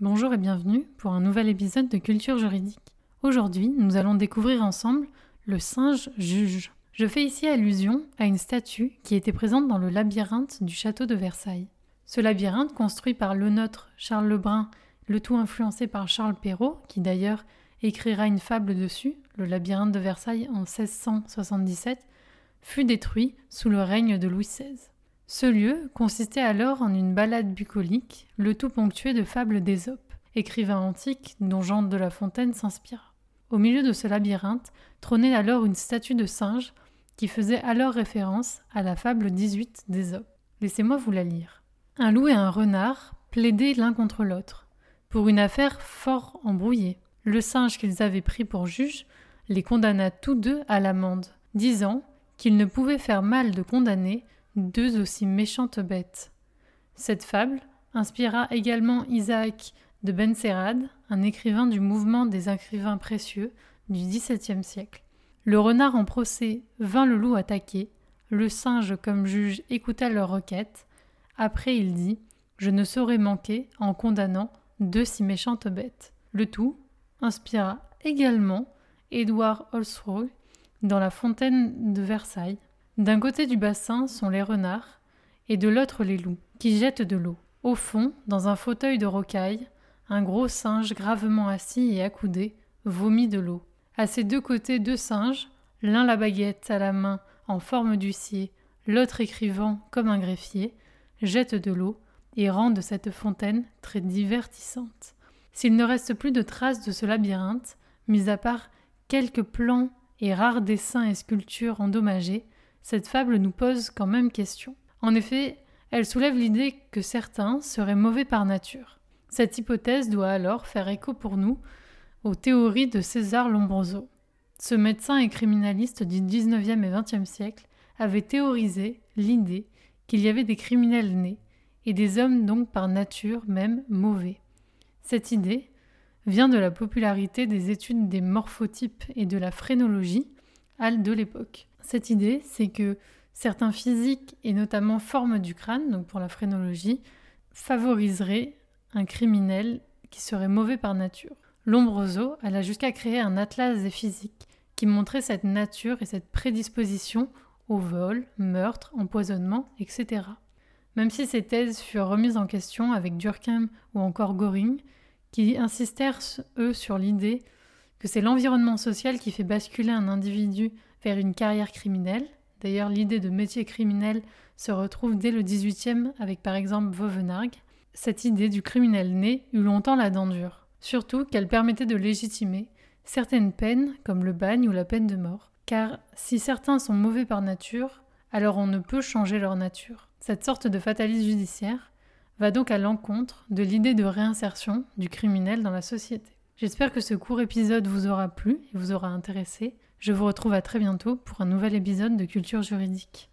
Bonjour et bienvenue pour un nouvel épisode de Culture juridique. Aujourd'hui, nous allons découvrir ensemble le singe juge. Je fais ici allusion à une statue qui était présente dans le labyrinthe du château de Versailles. Ce labyrinthe, construit par le neutre Charles Lebrun, le tout influencé par Charles Perrault, qui d'ailleurs écrira une fable dessus, le labyrinthe de Versailles en 1677, fut détruit sous le règne de Louis XVI. Ce lieu consistait alors en une balade bucolique, le tout ponctué de fables d'Ésope, écrivain antique dont Jean de La Fontaine s'inspira. Au milieu de ce labyrinthe trônait alors une statue de singe qui faisait alors référence à la fable 18 d'Ésope. Laissez-moi vous la lire. Un loup et un renard plaidaient l'un contre l'autre, pour une affaire fort embrouillée. Le singe qu'ils avaient pris pour juge les condamna tous deux à l'amende, disant qu'il ne pouvait faire mal de condamner deux aussi méchantes bêtes. Cette fable inspira également Isaac de Benserade, un écrivain du mouvement des écrivains précieux du XVIIe siècle. Le renard en procès vint le loup attaquer, le singe comme juge écouta leur requête. Après il dit Je ne saurais manquer en condamnant deux si méchantes bêtes. Le tout inspira également Édouard Holsroy dans La Fontaine de Versailles, d'un côté du bassin sont les renards, et de l'autre les loups, qui jettent de l'eau. Au fond, dans un fauteuil de rocaille, un gros singe gravement assis et accoudé vomit de l'eau. À ses deux côtés deux singes, l'un la baguette à la main en forme d'huissier, l'autre écrivant comme un greffier, jettent de l'eau et rendent cette fontaine très divertissante. S'il ne reste plus de traces de ce labyrinthe, mis à part quelques plans et rares dessins et sculptures endommagés, cette fable nous pose quand même question. En effet, elle soulève l'idée que certains seraient mauvais par nature. Cette hypothèse doit alors faire écho pour nous aux théories de César Lombroso. Ce médecin et criminaliste du XIXe et XXe siècle avait théorisé l'idée qu'il y avait des criminels nés et des hommes donc par nature même mauvais. Cette idée vient de la popularité des études des morphotypes et de la phrénologie de l'époque. Cette idée, c'est que certains physiques et notamment formes du crâne, donc pour la phrénologie, favoriseraient un criminel qui serait mauvais par nature. Lombroso alla jusqu'à créer un atlas des physiques qui montrait cette nature et cette prédisposition au vol, meurtre, empoisonnement, etc. Même si ces thèses furent remises en question avec Durkheim ou encore Göring, qui insistèrent, eux, sur l'idée que c'est l'environnement social qui fait basculer un individu vers une carrière criminelle. D'ailleurs, l'idée de métier criminel se retrouve dès le XVIIIe avec par exemple Vauvenargues. Cette idée du criminel né eut longtemps la dent dure, surtout qu'elle permettait de légitimer certaines peines comme le bagne ou la peine de mort. Car si certains sont mauvais par nature, alors on ne peut changer leur nature. Cette sorte de fatalisme judiciaire va donc à l'encontre de l'idée de réinsertion du criminel dans la société. J'espère que ce court épisode vous aura plu et vous aura intéressé. Je vous retrouve à très bientôt pour un nouvel épisode de Culture juridique.